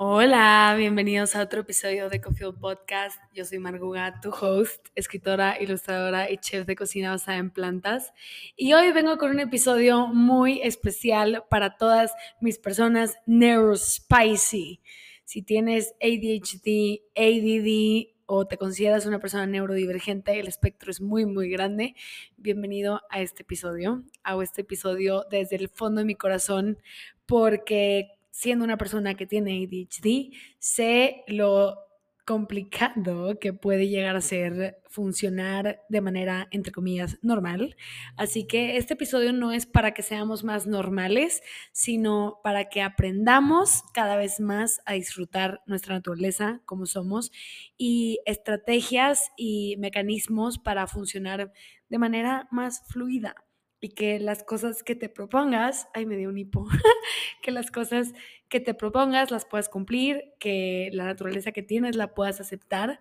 Hola, bienvenidos a otro episodio de Coffee Podcast. Yo soy Marguga, tu host, escritora, ilustradora y chef de cocina basada en plantas. Y hoy vengo con un episodio muy especial para todas mis personas neurospicy. Si tienes ADHD, ADD o te consideras una persona neurodivergente, el espectro es muy, muy grande. Bienvenido a este episodio. Hago este episodio desde el fondo de mi corazón porque siendo una persona que tiene ADHD, sé lo complicado que puede llegar a ser funcionar de manera, entre comillas, normal. Así que este episodio no es para que seamos más normales, sino para que aprendamos cada vez más a disfrutar nuestra naturaleza como somos y estrategias y mecanismos para funcionar de manera más fluida y que las cosas que te propongas, ay, me dio un hipo, que las cosas que te propongas las puedas cumplir, que la naturaleza que tienes la puedas aceptar.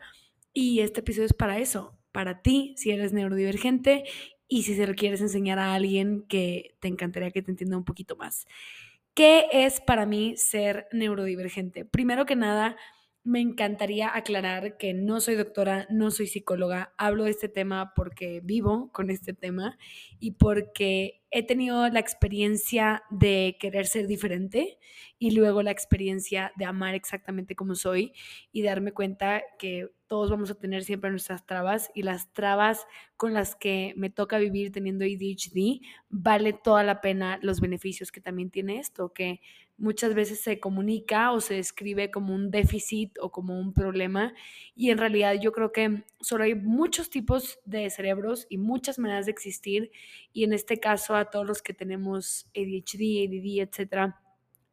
Y este episodio es para eso, para ti, si eres neurodivergente y si se lo quieres enseñar a alguien que te encantaría que te entienda un poquito más. ¿Qué es para mí ser neurodivergente? Primero que nada, me encantaría aclarar que no soy doctora, no soy psicóloga, hablo de este tema porque vivo con este tema y porque he tenido la experiencia de querer ser diferente y luego la experiencia de amar exactamente como soy y darme cuenta que todos vamos a tener siempre nuestras trabas y las trabas con las que me toca vivir teniendo ADHD vale toda la pena los beneficios que también tiene esto, que muchas veces se comunica o se describe como un déficit o como un problema y en realidad yo creo que solo hay muchos tipos de cerebros y muchas maneras de existir y en este caso a todos los que tenemos ADHD, ADD, etcétera,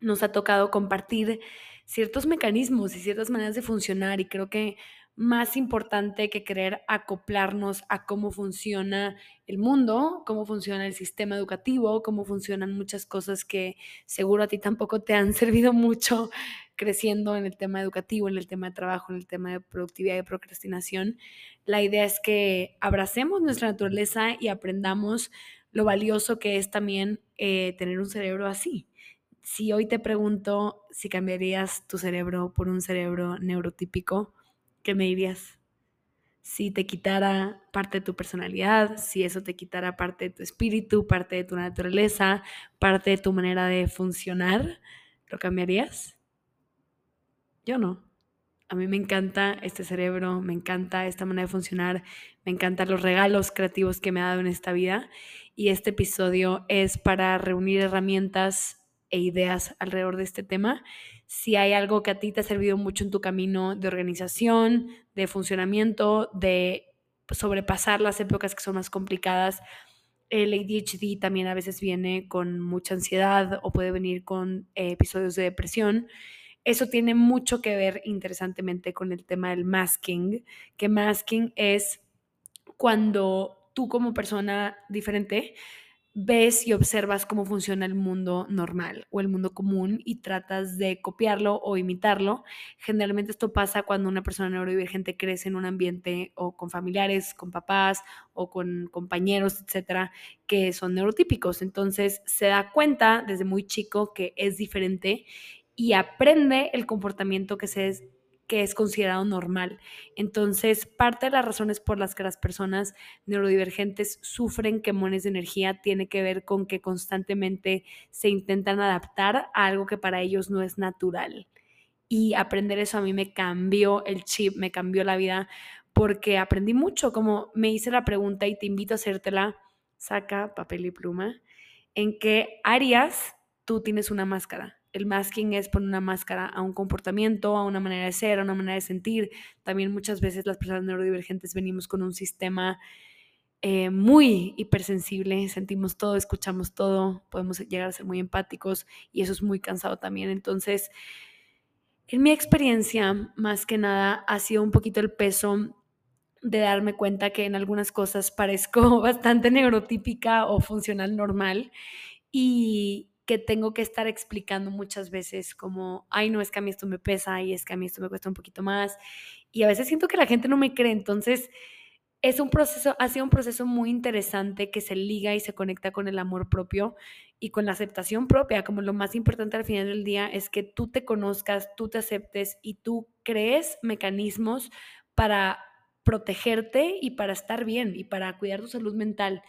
nos ha tocado compartir ciertos mecanismos y ciertas maneras de funcionar y creo que más importante que querer acoplarnos a cómo funciona el mundo, cómo funciona el sistema educativo, cómo funcionan muchas cosas que seguro a ti tampoco te han servido mucho creciendo en el tema educativo, en el tema de trabajo, en el tema de productividad y procrastinación. La idea es que abracemos nuestra naturaleza y aprendamos lo valioso que es también eh, tener un cerebro así. Si hoy te pregunto si cambiarías tu cerebro por un cerebro neurotípico, ¿qué me dirías? Si te quitara parte de tu personalidad, si eso te quitara parte de tu espíritu, parte de tu naturaleza, parte de tu manera de funcionar, ¿lo cambiarías? Yo no. A mí me encanta este cerebro, me encanta esta manera de funcionar, me encantan los regalos creativos que me ha dado en esta vida y este episodio es para reunir herramientas e ideas alrededor de este tema si hay algo que a ti te ha servido mucho en tu camino de organización, de funcionamiento, de sobrepasar las épocas que son más complicadas. El ADHD también a veces viene con mucha ansiedad o puede venir con eh, episodios de depresión. Eso tiene mucho que ver interesantemente con el tema del masking, que masking es cuando tú como persona diferente ves y observas cómo funciona el mundo normal o el mundo común y tratas de copiarlo o imitarlo. Generalmente esto pasa cuando una persona neurodivergente crece en un ambiente o con familiares, con papás o con compañeros, etcétera, que son neurotípicos. Entonces se da cuenta desde muy chico que es diferente y aprende el comportamiento que se que es considerado normal. Entonces, parte de las razones por las que las personas neurodivergentes sufren quemones de energía tiene que ver con que constantemente se intentan adaptar a algo que para ellos no es natural. Y aprender eso a mí me cambió el chip, me cambió la vida, porque aprendí mucho, como me hice la pregunta y te invito a hacértela, saca papel y pluma, en qué áreas tú tienes una máscara el masking es poner una máscara a un comportamiento, a una manera de ser, a una manera de sentir. También muchas veces las personas neurodivergentes venimos con un sistema eh, muy hipersensible, sentimos todo, escuchamos todo, podemos llegar a ser muy empáticos y eso es muy cansado también. Entonces, en mi experiencia, más que nada, ha sido un poquito el peso de darme cuenta que en algunas cosas parezco bastante neurotípica o funcional normal y, que tengo que estar explicando muchas veces como, ay, no, es que a mí esto me pesa y es que a mí esto me cuesta un poquito más. Y a veces siento que la gente no me cree. Entonces, es un proceso, ha sido un proceso muy interesante que se liga y se conecta con el amor propio y con la aceptación propia, como lo más importante al final del día es que tú te conozcas, tú te aceptes y tú crees mecanismos para protegerte y para estar bien y para cuidar tu salud mental.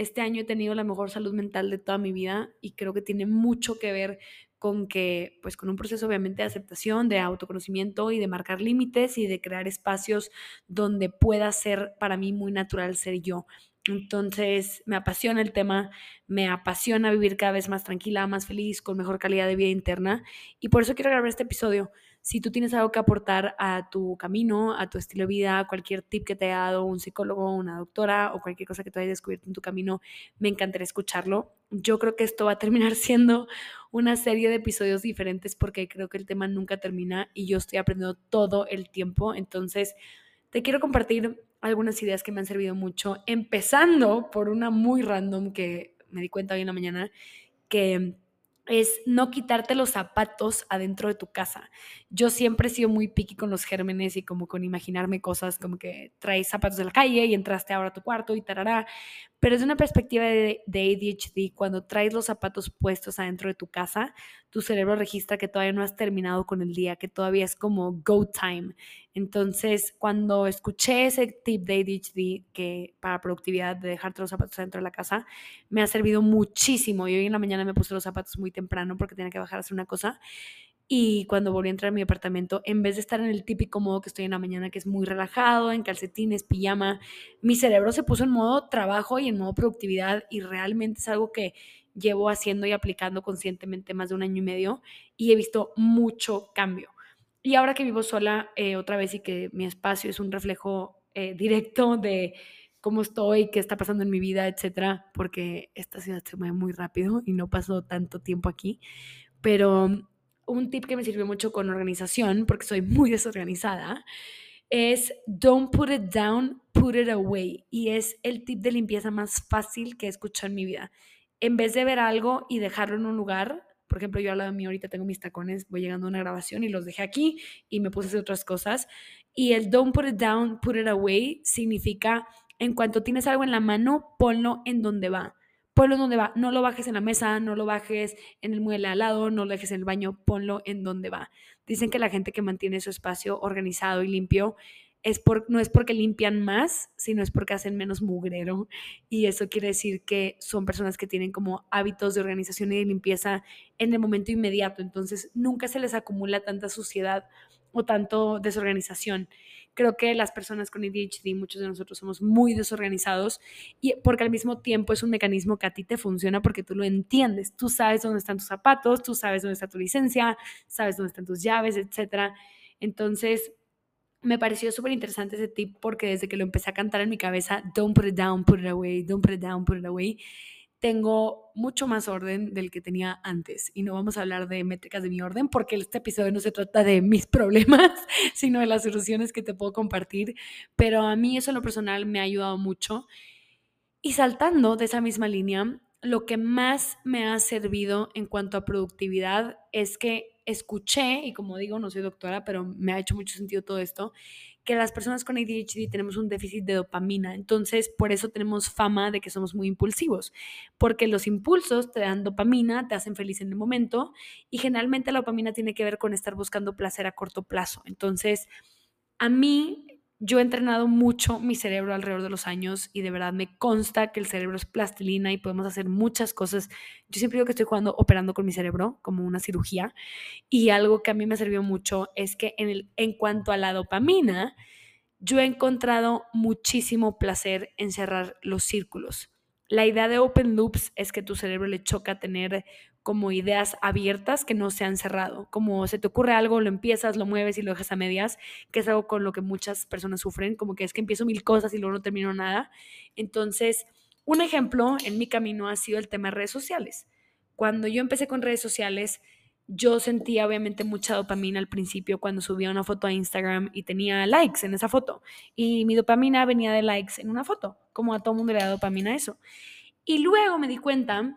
Este año he tenido la mejor salud mental de toda mi vida y creo que tiene mucho que ver con que, pues con un proceso obviamente de aceptación, de autoconocimiento y de marcar límites y de crear espacios donde pueda ser para mí muy natural ser yo. Entonces, me apasiona el tema, me apasiona vivir cada vez más tranquila, más feliz, con mejor calidad de vida interna. Y por eso quiero grabar este episodio. Si tú tienes algo que aportar a tu camino, a tu estilo de vida, cualquier tip que te haya dado un psicólogo, una doctora o cualquier cosa que tú hayas descubierto en tu camino, me encantaría escucharlo. Yo creo que esto va a terminar siendo una serie de episodios diferentes porque creo que el tema nunca termina y yo estoy aprendiendo todo el tiempo. Entonces, te quiero compartir algunas ideas que me han servido mucho, empezando por una muy random que me di cuenta hoy en la mañana, que es no quitarte los zapatos adentro de tu casa. Yo siempre he sido muy picky con los gérmenes y como con imaginarme cosas como que traes zapatos de la calle y entraste ahora a tu cuarto y tarará. Pero es una perspectiva de, ADHD, cuando traes los zapatos puestos adentro de tu casa, tu cerebro registra que todavía no has terminado con el día, que todavía es como go time. Entonces, cuando escuché ese tip de ADHD que para productividad de dejarte los zapatos adentro de la casa, me ha servido muchísimo. Y hoy en la mañana me puse los zapatos muy temprano porque tenía que bajar a hacer una cosa y cuando volví a entrar a mi apartamento, en vez de estar en el típico modo que estoy en la mañana, que es muy relajado, en calcetines, pijama, mi cerebro se puso en modo trabajo y en modo productividad y realmente es algo que llevo haciendo y aplicando conscientemente más de un año y medio y he visto mucho cambio. Y ahora que vivo sola eh, otra vez y que mi espacio es un reflejo eh, directo de cómo estoy, qué está pasando en mi vida, etcétera, porque esta ciudad se mueve muy rápido y no paso tanto tiempo aquí, pero un tip que me sirvió mucho con organización, porque soy muy desorganizada, es don't put it down, put it away. Y es el tip de limpieza más fácil que he escuchado en mi vida. En vez de ver algo y dejarlo en un lugar, por ejemplo, yo al lado de mí ahorita tengo mis tacones, voy llegando a una grabación y los dejé aquí y me puse a hacer otras cosas. Y el don't put it down, put it away significa en cuanto tienes algo en la mano, ponlo en donde va ponlo donde va, no lo bajes en la mesa, no lo bajes en el mueble al lado, no lo dejes en el baño, ponlo en donde va. Dicen que la gente que mantiene su espacio organizado y limpio es por, no es porque limpian más, sino es porque hacen menos mugrero. Y eso quiere decir que son personas que tienen como hábitos de organización y de limpieza en el momento inmediato. Entonces nunca se les acumula tanta suciedad o tanto desorganización. Creo que las personas con ADHD, muchos de nosotros somos muy desorganizados y porque al mismo tiempo es un mecanismo que a ti te funciona porque tú lo entiendes. Tú sabes dónde están tus zapatos, tú sabes dónde está tu licencia, sabes dónde están tus llaves, etc. Entonces, me pareció súper interesante ese tip porque desde que lo empecé a cantar en mi cabeza, don't put it down, put it away, don't put it down, put it away, tengo mucho más orden del que tenía antes. Y no vamos a hablar de métricas de mi orden porque este episodio no se trata de mis problemas, sino de las soluciones que te puedo compartir. Pero a mí eso en lo personal me ha ayudado mucho. Y saltando de esa misma línea, lo que más me ha servido en cuanto a productividad es que escuché, y como digo, no soy doctora, pero me ha hecho mucho sentido todo esto, que las personas con ADHD tenemos un déficit de dopamina. Entonces, por eso tenemos fama de que somos muy impulsivos, porque los impulsos te dan dopamina, te hacen feliz en el momento y generalmente la dopamina tiene que ver con estar buscando placer a corto plazo. Entonces, a mí yo he entrenado mucho mi cerebro alrededor de los años y de verdad me consta que el cerebro es plastilina y podemos hacer muchas cosas. Yo siempre digo que estoy jugando, operando con mi cerebro como una cirugía y algo que a mí me sirvió mucho es que en, el, en cuanto a la dopamina, yo he encontrado muchísimo placer en cerrar los círculos. La idea de open loops es que tu cerebro le choca tener como ideas abiertas que no se han cerrado. Como se te ocurre algo, lo empiezas, lo mueves y lo dejas a medias, que es algo con lo que muchas personas sufren, como que es que empiezo mil cosas y luego no termino nada. Entonces, un ejemplo en mi camino ha sido el tema de redes sociales. Cuando yo empecé con redes sociales, yo sentía obviamente mucha dopamina al principio cuando subía una foto a Instagram y tenía likes en esa foto. Y mi dopamina venía de likes en una foto, como a todo mundo le da dopamina eso. Y luego me di cuenta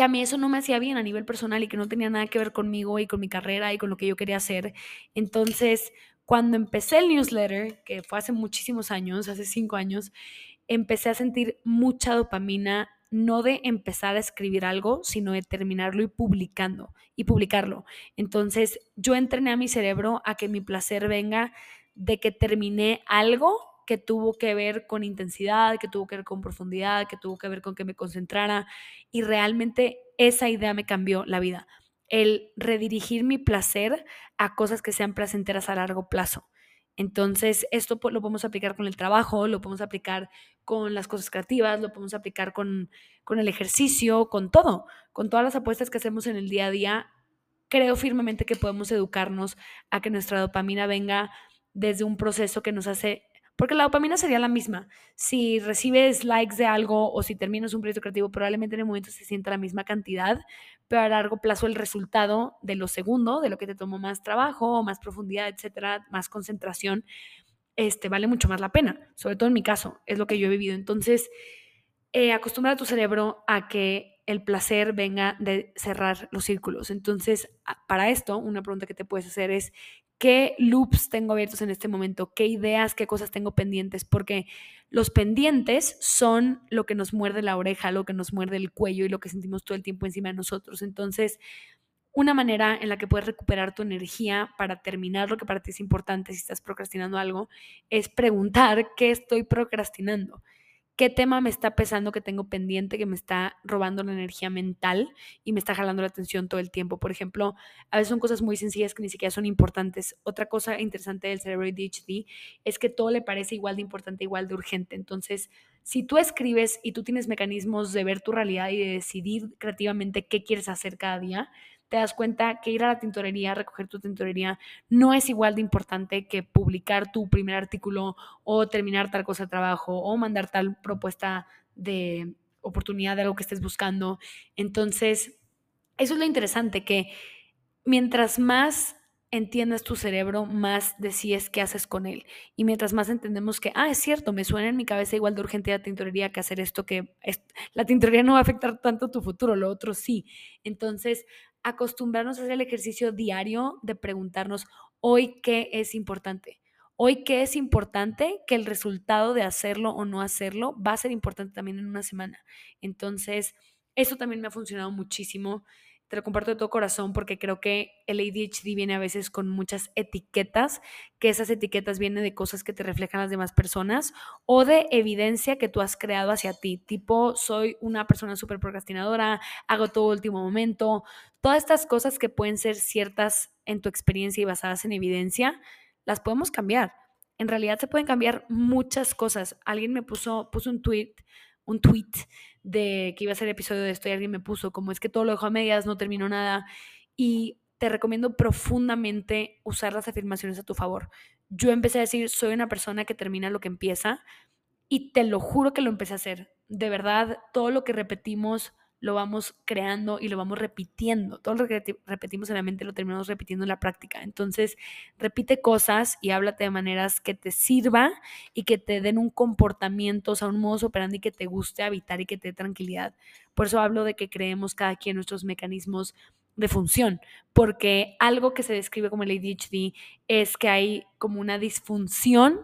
que a mí eso no me hacía bien a nivel personal y que no tenía nada que ver conmigo y con mi carrera y con lo que yo quería hacer. Entonces, cuando empecé el newsletter, que fue hace muchísimos años, hace cinco años, empecé a sentir mucha dopamina no de empezar a escribir algo, sino de terminarlo y publicando y publicarlo. Entonces, yo entrené a mi cerebro a que mi placer venga de que terminé algo que tuvo que ver con intensidad, que tuvo que ver con profundidad, que tuvo que ver con que me concentrara y realmente esa idea me cambió la vida. El redirigir mi placer a cosas que sean placenteras a largo plazo. Entonces, esto lo podemos aplicar con el trabajo, lo podemos aplicar con las cosas creativas, lo podemos aplicar con, con el ejercicio, con todo, con todas las apuestas que hacemos en el día a día. Creo firmemente que podemos educarnos a que nuestra dopamina venga desde un proceso que nos hace porque la dopamina sería la misma. Si recibes likes de algo o si terminas un proyecto creativo, probablemente en el momento se sienta la misma cantidad, pero a largo plazo el resultado de lo segundo, de lo que te tomó más trabajo, más profundidad, etcétera, más concentración, este, vale mucho más la pena. Sobre todo en mi caso, es lo que yo he vivido. Entonces, eh, acostumbra a tu cerebro a que el placer venga de cerrar los círculos. Entonces, para esto, una pregunta que te puedes hacer es, qué loops tengo abiertos en este momento, qué ideas, qué cosas tengo pendientes, porque los pendientes son lo que nos muerde la oreja, lo que nos muerde el cuello y lo que sentimos todo el tiempo encima de nosotros. Entonces, una manera en la que puedes recuperar tu energía para terminar lo que para ti es importante si estás procrastinando algo es preguntar qué estoy procrastinando qué tema me está pesando que tengo pendiente, que me está robando la energía mental y me está jalando la atención todo el tiempo. Por ejemplo, a veces son cosas muy sencillas que ni siquiera son importantes. Otra cosa interesante del cerebro ADHD es que todo le parece igual de importante, igual de urgente. Entonces, si tú escribes y tú tienes mecanismos de ver tu realidad y de decidir creativamente qué quieres hacer cada día, te das cuenta que ir a la tintorería, recoger tu tintorería, no es igual de importante que publicar tu primer artículo o terminar tal cosa de trabajo o mandar tal propuesta de oportunidad de algo que estés buscando. Entonces, eso es lo interesante, que mientras más entiendas tu cerebro, más decides qué haces con él. Y mientras más entendemos que, ah, es cierto, me suena en mi cabeza igual de urgente la tintorería que hacer esto, que la tintorería no va a afectar tanto tu futuro, lo otro sí. Entonces, acostumbrarnos a hacer el ejercicio diario de preguntarnos hoy qué es importante. Hoy qué es importante que el resultado de hacerlo o no hacerlo va a ser importante también en una semana. Entonces, eso también me ha funcionado muchísimo te lo comparto de todo corazón porque creo que el ADHD viene a veces con muchas etiquetas, que esas etiquetas vienen de cosas que te reflejan las demás personas o de evidencia que tú has creado hacia ti, tipo soy una persona súper procrastinadora, hago todo último momento, todas estas cosas que pueden ser ciertas en tu experiencia y basadas en evidencia, las podemos cambiar. En realidad se pueden cambiar muchas cosas. Alguien me puso, puso un tweet, un tweet de que iba a ser episodio de esto y alguien me puso como es que todo lo dejó a medias, no terminó nada y te recomiendo profundamente usar las afirmaciones a tu favor. Yo empecé a decir, soy una persona que termina lo que empieza y te lo juro que lo empecé a hacer. De verdad, todo lo que repetimos lo vamos creando y lo vamos repitiendo. Todo lo que repetimos en la mente lo terminamos repitiendo en la práctica. Entonces, repite cosas y háblate de maneras que te sirva y que te den un comportamiento, o sea, un modo operandi que te guste habitar y que te dé tranquilidad. Por eso hablo de que creemos cada quien nuestros mecanismos de función, porque algo que se describe como el ADHD es que hay como una disfunción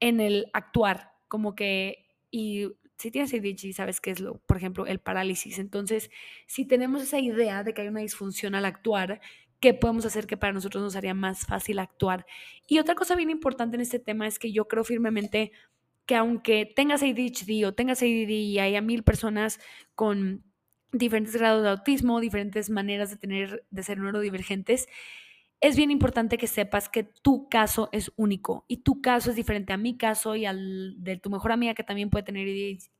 en el actuar, como que y si tienes ADHD, sabes qué es lo, por ejemplo, el parálisis. Entonces, si tenemos esa idea de que hay una disfunción al actuar, ¿qué podemos hacer que para nosotros nos haría más fácil actuar? Y otra cosa bien importante en este tema es que yo creo firmemente que aunque tengas ADHD o tengas ADD y haya mil personas con diferentes grados de autismo, diferentes maneras de tener, de ser neurodivergentes, es bien importante que sepas que tu caso es único y tu caso es diferente a mi caso y al de tu mejor amiga que también puede tener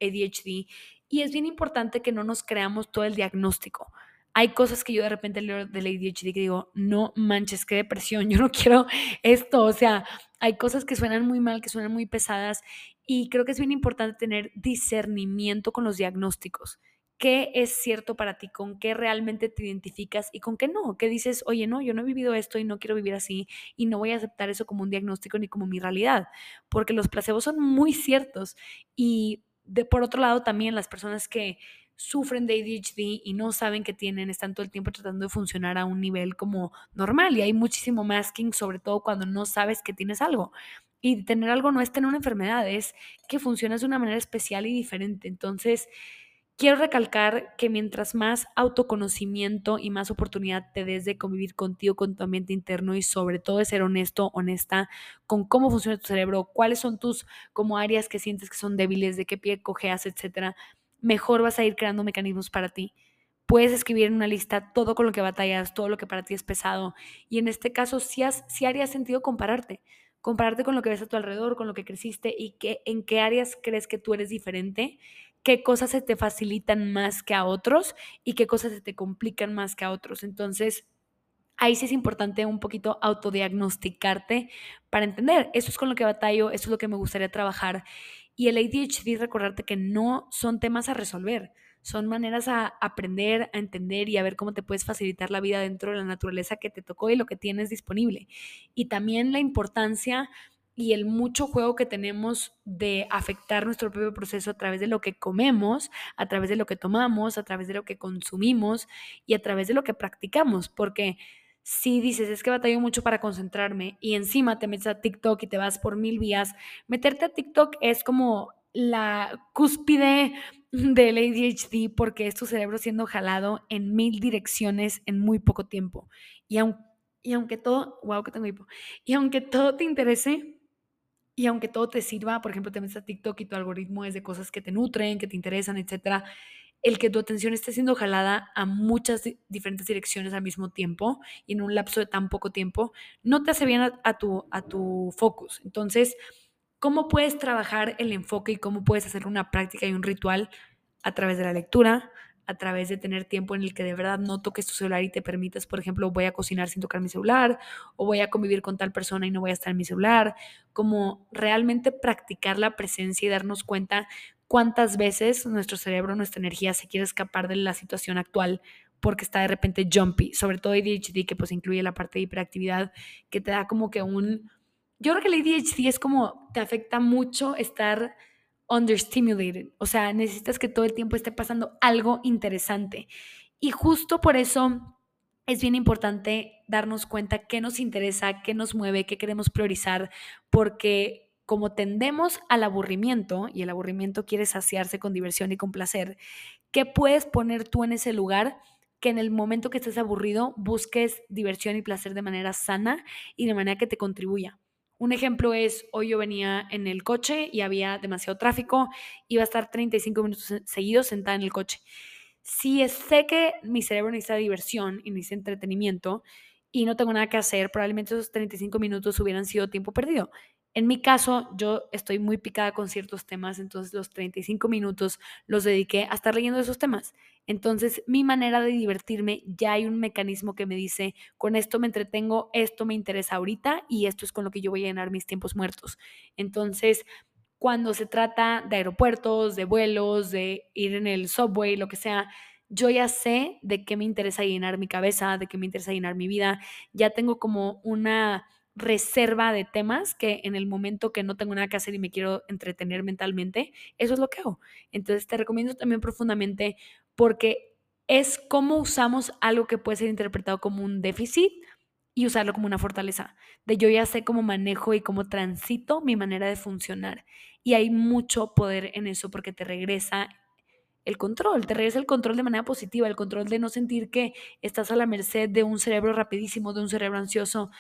ADHD. Y es bien importante que no nos creamos todo el diagnóstico. Hay cosas que yo de repente leo del ADHD que digo, no manches, qué depresión, yo no quiero esto. O sea, hay cosas que suenan muy mal, que suenan muy pesadas y creo que es bien importante tener discernimiento con los diagnósticos qué es cierto para ti, con qué realmente te identificas y con qué no, qué dices, oye, no, yo no he vivido esto y no quiero vivir así y no voy a aceptar eso como un diagnóstico ni como mi realidad, porque los placebos son muy ciertos y de por otro lado también las personas que sufren de ADHD y no saben que tienen, están todo el tiempo tratando de funcionar a un nivel como normal y hay muchísimo masking, sobre todo cuando no sabes que tienes algo. Y tener algo no es tener una enfermedad, es que funcionas de una manera especial y diferente. Entonces, quiero recalcar que mientras más autoconocimiento y más oportunidad te des de convivir contigo, con tu ambiente interno y sobre todo de ser honesto, honesta con cómo funciona tu cerebro, cuáles son tus como áreas que sientes que son débiles, de qué pie cojeas, etcétera, mejor vas a ir creando mecanismos para ti. Puedes escribir en una lista todo con lo que batallas, todo lo que para ti es pesado. Y en este caso, sí, has, sí haría sentido compararte compararte con lo que ves a tu alrededor, con lo que creciste y que, en qué áreas crees que tú eres diferente, qué cosas se te facilitan más que a otros y qué cosas se te complican más que a otros. Entonces, ahí sí es importante un poquito autodiagnosticarte para entender, eso es con lo que batallo, eso es lo que me gustaría trabajar. Y el ADHD, recordarte que no son temas a resolver, son maneras a aprender, a entender y a ver cómo te puedes facilitar la vida dentro de la naturaleza que te tocó y lo que tienes disponible. Y también la importancia y el mucho juego que tenemos de afectar nuestro propio proceso a través de lo que comemos, a través de lo que tomamos, a través de lo que consumimos y a través de lo que practicamos, porque si dices, es que batallo mucho para concentrarme y encima te metes a TikTok y te vas por mil vías, meterte a TikTok es como la cúspide del ADHD porque es tu cerebro siendo jalado en mil direcciones en muy poco tiempo. Y, y aunque todo, wow, que tengo hipo, y aunque todo te interese, y aunque todo te sirva, por ejemplo, te metes a TikTok y tu algoritmo es de cosas que te nutren, que te interesan, etcétera, el que tu atención esté siendo jalada a muchas diferentes direcciones al mismo tiempo y en un lapso de tan poco tiempo, no te hace bien a, tu, a tu focus. Entonces, ¿cómo puedes trabajar el enfoque y cómo puedes hacer una práctica y un ritual a través de la lectura, a través de tener tiempo en el que de verdad no toques tu celular y te permitas, por ejemplo, voy a cocinar sin tocar mi celular o voy a convivir con tal persona y no voy a estar en mi celular, como realmente practicar la presencia y darnos cuenta cuántas veces nuestro cerebro, nuestra energía se quiere escapar de la situación actual porque está de repente jumpy, sobre todo ADHD que pues incluye la parte de hiperactividad que te da como que un... Yo creo que el ADHD es como te afecta mucho estar understimulated, o sea, necesitas que todo el tiempo esté pasando algo interesante. Y justo por eso es bien importante darnos cuenta qué nos interesa, qué nos mueve, qué queremos priorizar, porque como tendemos al aburrimiento, y el aburrimiento quiere saciarse con diversión y con placer, ¿qué puedes poner tú en ese lugar? que en el momento que estés aburrido busques diversión y placer de manera sana y de manera que te contribuya. Un ejemplo es, hoy yo venía en el coche y había demasiado tráfico, iba a estar 35 minutos seguidos sentada en el coche. Si sé que mi cerebro necesita diversión y necesita entretenimiento y no tengo nada que hacer, probablemente esos 35 minutos hubieran sido tiempo perdido. En mi caso, yo estoy muy picada con ciertos temas, entonces los 35 minutos los dediqué a estar leyendo esos temas. Entonces, mi manera de divertirme, ya hay un mecanismo que me dice, con esto me entretengo, esto me interesa ahorita y esto es con lo que yo voy a llenar mis tiempos muertos. Entonces, cuando se trata de aeropuertos, de vuelos, de ir en el subway, lo que sea, yo ya sé de qué me interesa llenar mi cabeza, de qué me interesa llenar mi vida, ya tengo como una reserva de temas que en el momento que no tengo nada que hacer y me quiero entretener mentalmente, eso es lo que hago. Entonces te recomiendo también profundamente porque es cómo usamos algo que puede ser interpretado como un déficit y usarlo como una fortaleza. De yo ya sé cómo manejo y cómo transito mi manera de funcionar. Y hay mucho poder en eso porque te regresa el control, te regresa el control de manera positiva, el control de no sentir que estás a la merced de un cerebro rapidísimo, de un cerebro ansioso,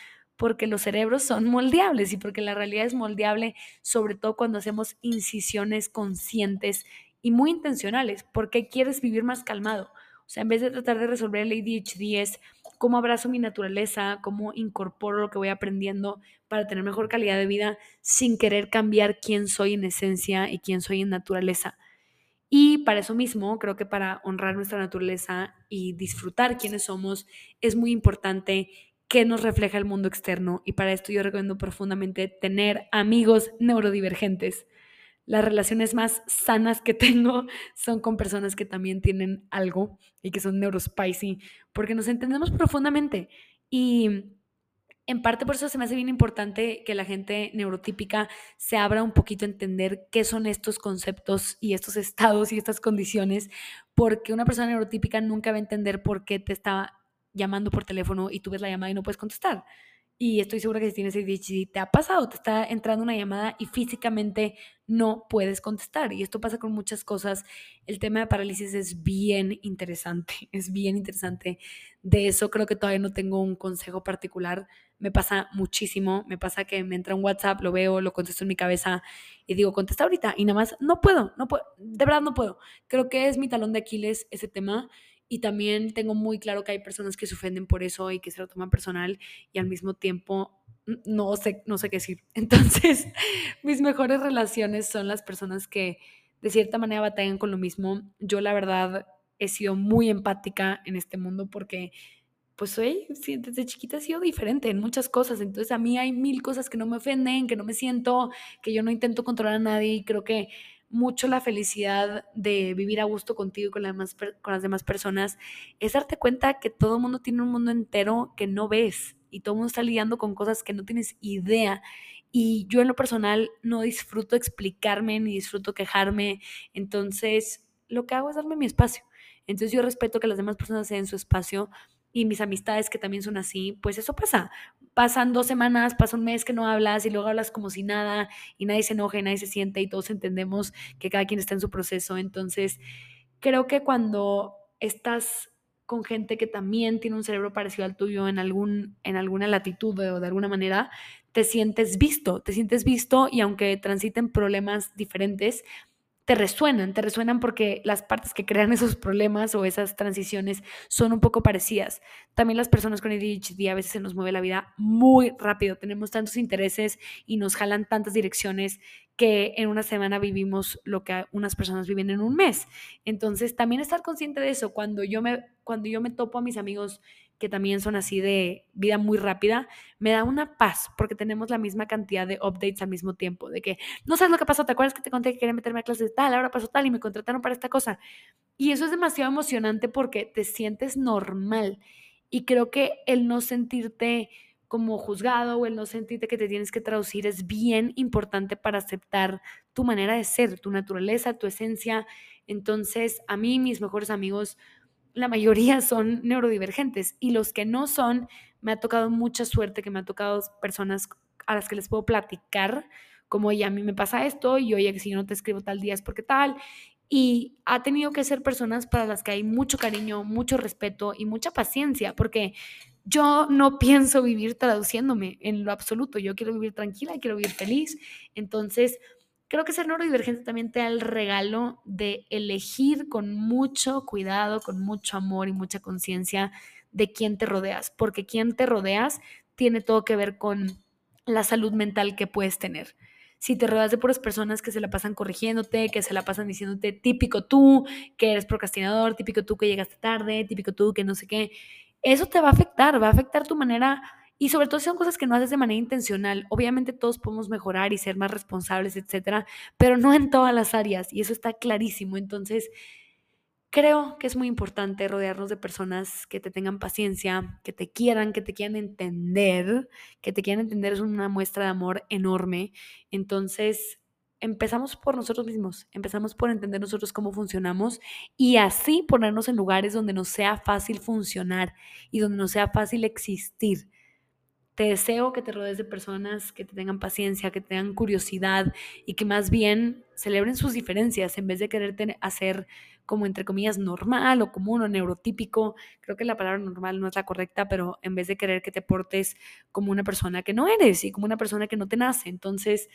porque los cerebros son moldeables y porque la realidad es moldeable, sobre todo cuando hacemos incisiones conscientes y muy intencionales, porque quieres vivir más calmado. O sea, en vez de tratar de resolver el ADHD es cómo abrazo mi naturaleza, cómo incorporo lo que voy aprendiendo para tener mejor calidad de vida sin querer cambiar quién soy en esencia y quién soy en naturaleza. Y para eso mismo, creo que para honrar nuestra naturaleza y disfrutar quiénes somos, es muy importante qué nos refleja el mundo externo y para esto yo recomiendo profundamente tener amigos neurodivergentes. Las relaciones más sanas que tengo son con personas que también tienen algo y que son neurospicy, porque nos entendemos profundamente. Y en parte por eso se me hace bien importante que la gente neurotípica se abra un poquito a entender qué son estos conceptos y estos estados y estas condiciones, porque una persona neurotípica nunca va a entender por qué te está llamando por teléfono y tú ves la llamada y no puedes contestar. y estoy segura que si tienes ADHD te ha pasado, te está entrando una llamada y físicamente no puedes contestar. Y esto pasa con muchas cosas. El tema de parálisis es bien interesante, es bien interesante. De eso creo que todavía no tengo un consejo particular. Me pasa muchísimo, me pasa que me entra un WhatsApp, lo veo, lo contesto en mi cabeza y digo, contesta ahorita y nada más, no puedo, no puedo, de verdad no puedo. Creo que es mi talón de Aquiles ese tema y también tengo muy claro que hay personas que se ofenden por eso y que se lo toman personal y al mismo tiempo no sé, no sé qué decir. Entonces, mis mejores relaciones son las personas que de cierta manera batallan con lo mismo. Yo la verdad he sido muy empática en este mundo porque pues soy, desde chiquita he sido diferente en muchas cosas, entonces a mí hay mil cosas que no me ofenden, que no me siento, que yo no intento controlar a nadie creo que mucho la felicidad de vivir a gusto contigo y con, con las demás personas es darte cuenta que todo el mundo tiene un mundo entero que no ves y todo mundo está lidiando con cosas que no tienes idea. Y yo en lo personal no disfruto explicarme ni disfruto quejarme. Entonces, lo que hago es darme mi espacio. Entonces, yo respeto que las demás personas se den su espacio y mis amistades que también son así, pues eso pasa. Pasan dos semanas, pasa un mes que no hablas y luego hablas como si nada y nadie se enoja y nadie se siente y todos entendemos que cada quien está en su proceso. Entonces, creo que cuando estás con gente que también tiene un cerebro parecido al tuyo en, algún, en alguna latitud o de alguna manera, te sientes visto, te sientes visto y aunque transiten problemas diferentes, te resuenan, te resuenan porque las partes que crean esos problemas o esas transiciones son un poco parecidas. También las personas con ADHD a veces se nos mueve la vida muy rápido, tenemos tantos intereses y nos jalan tantas direcciones que en una semana vivimos lo que unas personas viven en un mes. Entonces, también estar consciente de eso, cuando yo me, cuando yo me topo a mis amigos que también son así de vida muy rápida, me da una paz porque tenemos la misma cantidad de updates al mismo tiempo, de que no sabes lo que pasó, ¿te acuerdas que te conté que quería meterme a clases tal, ahora pasó tal y me contrataron para esta cosa? Y eso es demasiado emocionante porque te sientes normal y creo que el no sentirte como juzgado o el no sentirte que te tienes que traducir es bien importante para aceptar tu manera de ser, tu naturaleza, tu esencia. Entonces, a mí, mis mejores amigos, la mayoría son neurodivergentes y los que no son, me ha tocado mucha suerte que me ha tocado personas a las que les puedo platicar, como, oye, a mí me pasa esto y oye, si yo no te escribo tal día es porque tal. Y ha tenido que ser personas para las que hay mucho cariño, mucho respeto y mucha paciencia, porque yo no pienso vivir traduciéndome en lo absoluto. Yo quiero vivir tranquila, quiero vivir feliz. Entonces, Creo que ser neurodivergente también te da el regalo de elegir con mucho cuidado, con mucho amor y mucha conciencia de quién te rodeas, porque quién te rodeas tiene todo que ver con la salud mental que puedes tener. Si te rodeas de puras personas que se la pasan corrigiéndote, que se la pasan diciéndote típico tú, que eres procrastinador, típico tú que llegaste tarde, típico tú que no sé qué, eso te va a afectar, va a afectar tu manera y sobre todo son cosas que no haces de manera intencional. Obviamente todos podemos mejorar y ser más responsables, etcétera, pero no en todas las áreas y eso está clarísimo. Entonces, creo que es muy importante rodearnos de personas que te tengan paciencia, que te quieran, que te quieran entender, que te quieran entender es una muestra de amor enorme. Entonces, empezamos por nosotros mismos, empezamos por entender nosotros cómo funcionamos y así ponernos en lugares donde nos sea fácil funcionar y donde nos sea fácil existir. Te deseo que te rodees de personas que te tengan paciencia, que tengan curiosidad y que más bien celebren sus diferencias en vez de quererte hacer como entre comillas normal o común o neurotípico. Creo que la palabra normal no es la correcta, pero en vez de querer que te portes como una persona que no eres y como una persona que no te nace. Entonces,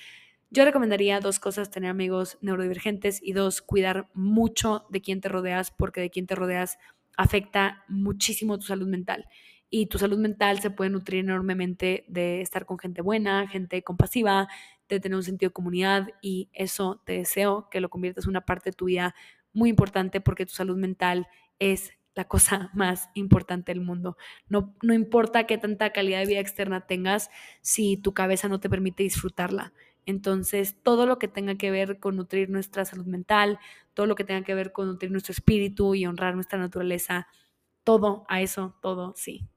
yo recomendaría dos cosas, tener amigos neurodivergentes y dos, cuidar mucho de quién te rodeas, porque de quién te rodeas afecta muchísimo tu salud mental y tu salud mental se puede nutrir enormemente de estar con gente buena, gente compasiva, de tener un sentido de comunidad y eso te deseo que lo conviertas en una parte de tu vida muy importante porque tu salud mental es la cosa más importante del mundo. No, no importa qué tanta calidad de vida externa tengas si tu cabeza no te permite disfrutarla. Entonces, todo lo que tenga que ver con nutrir nuestra salud mental, todo lo que tenga que ver con nutrir nuestro espíritu y honrar nuestra naturaleza, todo a eso, todo sí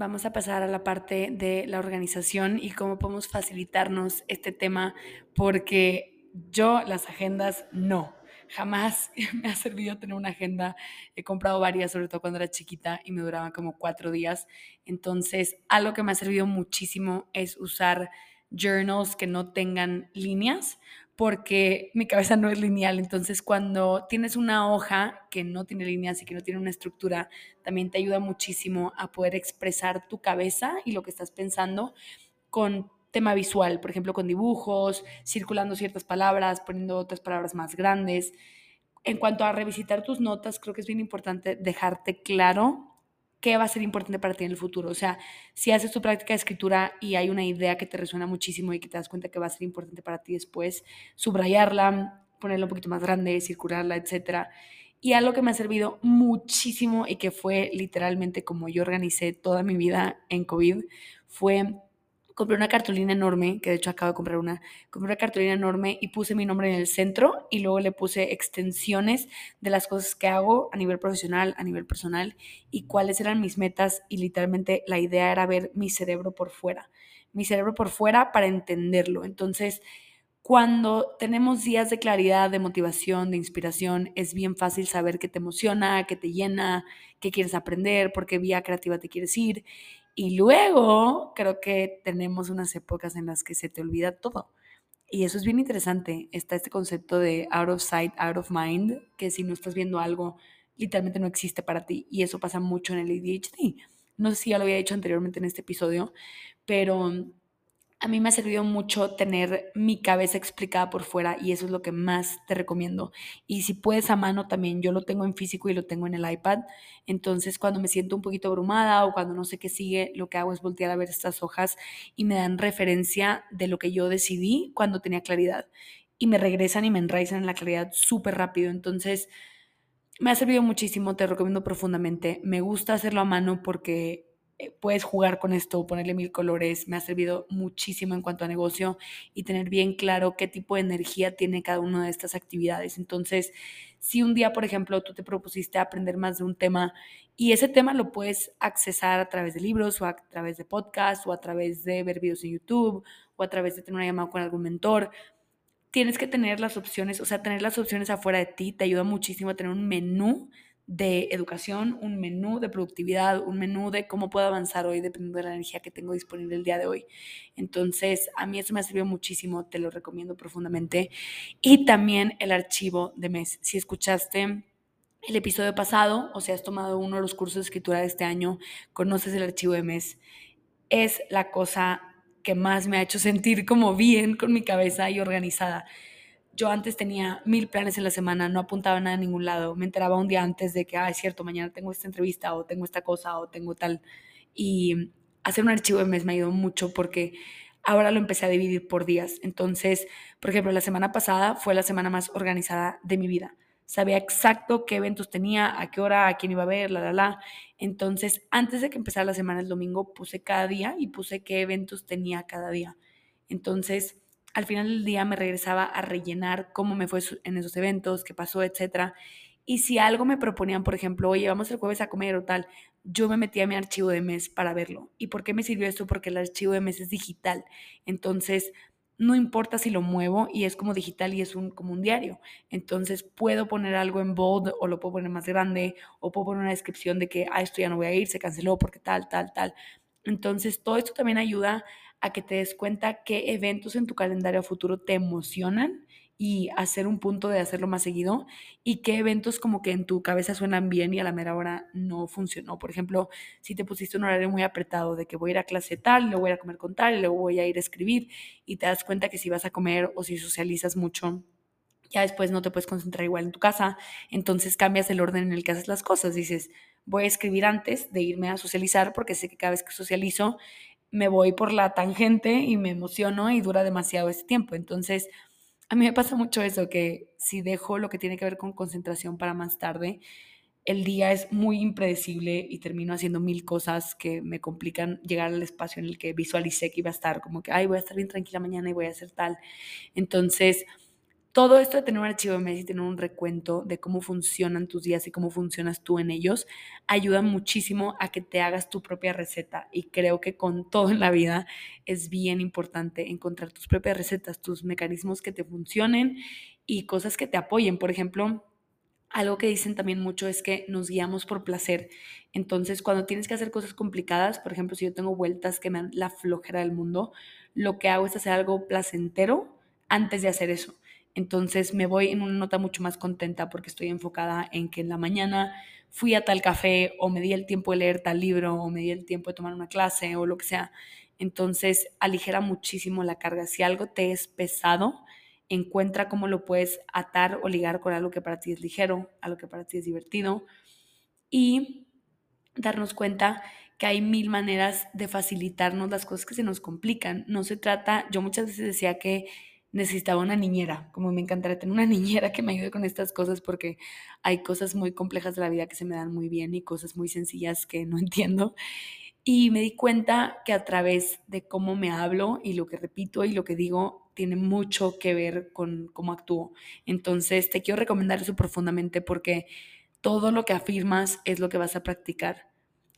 vamos a pasar a la parte de la organización y cómo podemos facilitarnos este tema, porque yo las agendas no. jamás me ha servido tener una agenda. He comprado varias, sobre todo cuando era chiquita, y me duraban como cuatro días. Entonces, algo que me ha servido muchísimo es usar journals que no tengan líneas, porque mi cabeza no es lineal. Entonces, cuando tienes una hoja que no tiene líneas y que no tiene una estructura, también te ayuda muchísimo a poder expresar tu cabeza y lo que estás pensando con tema visual, por ejemplo, con dibujos, circulando ciertas palabras, poniendo otras palabras más grandes. En cuanto a revisitar tus notas, creo que es bien importante dejarte claro qué va a ser importante para ti en el futuro. O sea, si haces tu práctica de escritura y hay una idea que te resuena muchísimo y que te das cuenta que va a ser importante para ti después, subrayarla, ponerla un poquito más grande, circularla, etc. Y algo que me ha servido muchísimo y que fue literalmente como yo organicé toda mi vida en COVID fue compré una cartulina enorme, que de hecho acabo de comprar una, compré una cartulina enorme y puse mi nombre en el centro y luego le puse extensiones de las cosas que hago a nivel profesional, a nivel personal y cuáles eran mis metas y literalmente la idea era ver mi cerebro por fuera, mi cerebro por fuera para entenderlo. Entonces, cuando tenemos días de claridad, de motivación, de inspiración, es bien fácil saber qué te emociona, qué te llena, qué quieres aprender, por qué vía creativa te quieres ir. Y luego creo que tenemos unas épocas en las que se te olvida todo. Y eso es bien interesante. Está este concepto de out of sight, out of mind, que si no estás viendo algo, literalmente no existe para ti. Y eso pasa mucho en el ADHD. No sé si ya lo había dicho anteriormente en este episodio, pero a mí me ha servido mucho tener mi cabeza explicada por fuera y eso es lo que más te recomiendo. Y si puedes a mano también, yo lo tengo en físico y lo tengo en el iPad. Entonces cuando me siento un poquito abrumada o cuando no sé qué sigue, lo que hago es voltear a ver estas hojas y me dan referencia de lo que yo decidí cuando tenía claridad. Y me regresan y me enraizan en la claridad súper rápido. Entonces me ha servido muchísimo, te recomiendo profundamente. Me gusta hacerlo a mano porque eh, puedes jugar con esto, ponerle mil colores. Me ha servido muchísimo en cuanto a negocio y tener bien claro qué tipo de energía tiene cada una de estas actividades. Entonces, si un día, por ejemplo, tú te propusiste aprender más de un tema y ese tema lo puedes accesar a través de libros o a través de podcasts o a través de ver videos en YouTube o a través de tener una llamada con algún mentor, tienes que tener las opciones, o sea, tener las opciones afuera de ti te ayuda muchísimo a tener un menú de educación, un menú de productividad, un menú de cómo puedo avanzar hoy dependiendo de la energía que tengo disponible el día de hoy. Entonces, a mí eso me ha servido muchísimo, te lo recomiendo profundamente. Y también el archivo de mes. Si escuchaste el episodio pasado o si has tomado uno de los cursos de escritura de este año, conoces el archivo de mes. Es la cosa que más me ha hecho sentir como bien con mi cabeza y organizada yo antes tenía mil planes en la semana, no apuntaba nada a ningún lado, me enteraba un día antes de que, ah, es cierto, mañana tengo esta entrevista o tengo esta cosa o tengo tal. Y hacer un archivo de mes me ayudó mucho porque ahora lo empecé a dividir por días. Entonces, por ejemplo, la semana pasada fue la semana más organizada de mi vida. Sabía exacto qué eventos tenía, a qué hora, a quién iba a ver, la, la, la. Entonces, antes de que empezara la semana el domingo, puse cada día y puse qué eventos tenía cada día. Entonces, al final del día me regresaba a rellenar cómo me fue en esos eventos, qué pasó, etcétera. Y si algo me proponían, por ejemplo, oye, vamos el jueves a comer o tal, yo me metía a mi archivo de mes para verlo. ¿Y por qué me sirvió esto? Porque el archivo de mes es digital. Entonces, no importa si lo muevo y es como digital y es un, como un diario. Entonces, puedo poner algo en bold o lo puedo poner más grande o puedo poner una descripción de que, ah, esto ya no voy a ir, se canceló porque tal, tal, tal. Entonces, todo esto también ayuda a que te des cuenta qué eventos en tu calendario futuro te emocionan y hacer un punto de hacerlo más seguido y qué eventos como que en tu cabeza suenan bien y a la mera hora no funcionó. Por ejemplo, si te pusiste un horario muy apretado de que voy a ir a clase tal, luego voy a comer con tal, luego voy a ir a escribir y te das cuenta que si vas a comer o si socializas mucho, ya después no te puedes concentrar igual en tu casa, entonces cambias el orden en el que haces las cosas. Dices, voy a escribir antes de irme a socializar porque sé que cada vez que socializo me voy por la tangente y me emociono y dura demasiado ese tiempo. Entonces, a mí me pasa mucho eso, que si dejo lo que tiene que ver con concentración para más tarde, el día es muy impredecible y termino haciendo mil cosas que me complican llegar al espacio en el que visualicé que iba a estar, como que, ay, voy a estar bien tranquila mañana y voy a hacer tal. Entonces, todo esto de tener un archivo de mes y tener un recuento de cómo funcionan tus días y cómo funcionas tú en ellos ayuda muchísimo a que te hagas tu propia receta. Y creo que con todo en la vida es bien importante encontrar tus propias recetas, tus mecanismos que te funcionen y cosas que te apoyen. Por ejemplo, algo que dicen también mucho es que nos guiamos por placer. Entonces, cuando tienes que hacer cosas complicadas, por ejemplo, si yo tengo vueltas que me dan la flojera del mundo, lo que hago es hacer algo placentero antes de hacer eso. Entonces me voy en una nota mucho más contenta porque estoy enfocada en que en la mañana fui a tal café o me di el tiempo de leer tal libro o me di el tiempo de tomar una clase o lo que sea. Entonces aligera muchísimo la carga. Si algo te es pesado, encuentra cómo lo puedes atar o ligar con algo que para ti es ligero, algo que para ti es divertido y darnos cuenta que hay mil maneras de facilitarnos las cosas que se nos complican. No se trata, yo muchas veces decía que necesitaba una niñera, como me encantaría tener una niñera que me ayude con estas cosas porque hay cosas muy complejas de la vida que se me dan muy bien y cosas muy sencillas que no entiendo. Y me di cuenta que a través de cómo me hablo y lo que repito y lo que digo tiene mucho que ver con cómo actúo. Entonces te quiero recomendar eso profundamente porque todo lo que afirmas es lo que vas a practicar.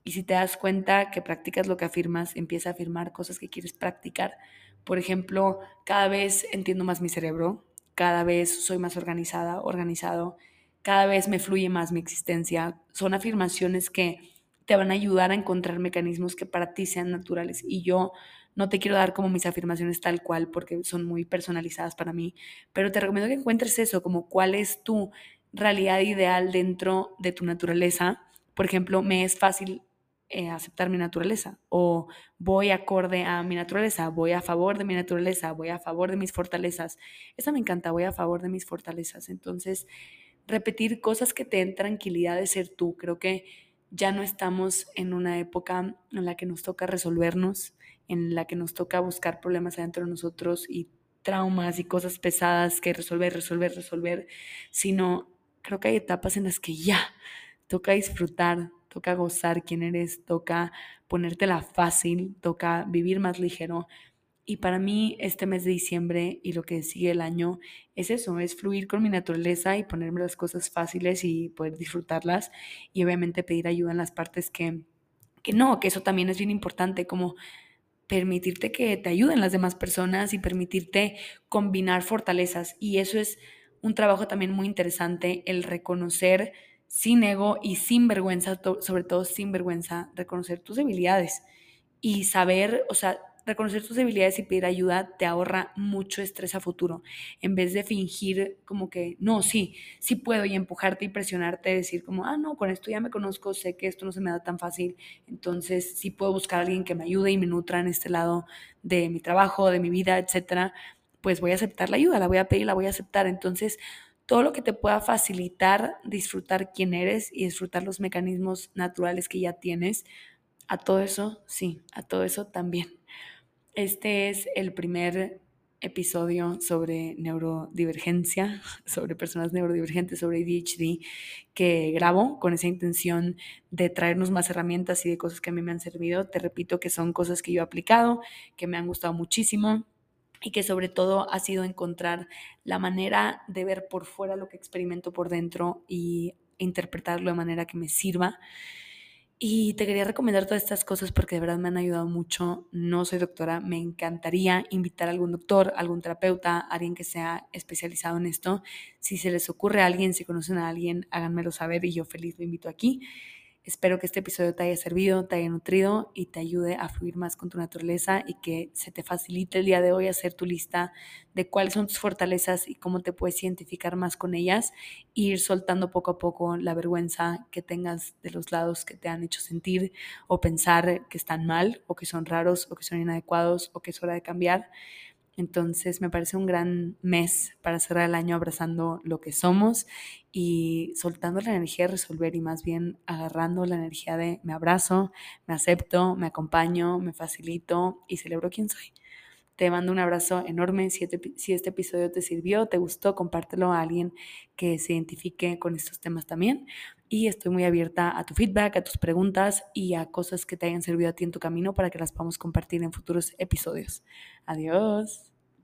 Y si te das cuenta que practicas lo que afirmas, empieza a afirmar cosas que quieres practicar por ejemplo, cada vez entiendo más mi cerebro, cada vez soy más organizada, organizado, cada vez me fluye más mi existencia. Son afirmaciones que te van a ayudar a encontrar mecanismos que para ti sean naturales. Y yo no te quiero dar como mis afirmaciones tal cual porque son muy personalizadas para mí, pero te recomiendo que encuentres eso, como cuál es tu realidad ideal dentro de tu naturaleza. Por ejemplo, me es fácil eh, aceptar mi naturaleza o voy acorde a mi naturaleza, voy a favor de mi naturaleza, voy a favor de mis fortalezas. Esa me encanta, voy a favor de mis fortalezas. Entonces, repetir cosas que te den tranquilidad de ser tú. Creo que ya no estamos en una época en la que nos toca resolvernos, en la que nos toca buscar problemas adentro de nosotros y traumas y cosas pesadas que resolver, resolver, resolver, sino creo que hay etapas en las que ya toca disfrutar, toca gozar quién eres, toca ponértela fácil, toca vivir más ligero. Y para mí este mes de diciembre y lo que sigue el año es eso, es fluir con mi naturaleza y ponerme las cosas fáciles y poder disfrutarlas y obviamente pedir ayuda en las partes que, que no, que eso también es bien importante, como permitirte que te ayuden las demás personas y permitirte combinar fortalezas. Y eso es un trabajo también muy interesante, el reconocer sin ego y sin vergüenza, sobre todo sin vergüenza, reconocer tus debilidades y saber, o sea, reconocer tus debilidades y pedir ayuda te ahorra mucho estrés a futuro. En vez de fingir como que, no, sí, sí puedo y empujarte y presionarte, decir como, ah, no, con esto ya me conozco, sé que esto no se me da tan fácil, entonces sí puedo buscar a alguien que me ayude y me nutra en este lado de mi trabajo, de mi vida, etcétera, pues voy a aceptar la ayuda, la voy a pedir, la voy a aceptar. Entonces, todo lo que te pueda facilitar disfrutar quién eres y disfrutar los mecanismos naturales que ya tienes. A todo eso, sí, a todo eso también. Este es el primer episodio sobre neurodivergencia, sobre personas neurodivergentes, sobre ADHD, que grabo con esa intención de traernos más herramientas y de cosas que a mí me han servido. Te repito que son cosas que yo he aplicado, que me han gustado muchísimo y que sobre todo ha sido encontrar la manera de ver por fuera lo que experimento por dentro y interpretarlo de manera que me sirva. Y te quería recomendar todas estas cosas porque de verdad me han ayudado mucho. No soy doctora, me encantaría invitar a algún doctor, algún terapeuta, alguien que sea especializado en esto. Si se les ocurre a alguien, si conocen a alguien, háganmelo saber y yo feliz lo invito aquí. Espero que este episodio te haya servido, te haya nutrido y te ayude a fluir más con tu naturaleza y que se te facilite el día de hoy hacer tu lista de cuáles son tus fortalezas y cómo te puedes identificar más con ellas e ir soltando poco a poco la vergüenza que tengas de los lados que te han hecho sentir o pensar que están mal o que son raros o que son inadecuados o que es hora de cambiar entonces me parece un gran mes para cerrar el año abrazando lo que somos y soltando la energía de resolver y más bien agarrando la energía de me abrazo, me acepto, me acompaño, me facilito y celebro quién soy. Te mando un abrazo enorme. Si este, si este episodio te sirvió, te gustó, compártelo a alguien que se identifique con estos temas también. Y estoy muy abierta a tu feedback, a tus preguntas y a cosas que te hayan servido a ti en tu camino para que las podamos compartir en futuros episodios. Adiós.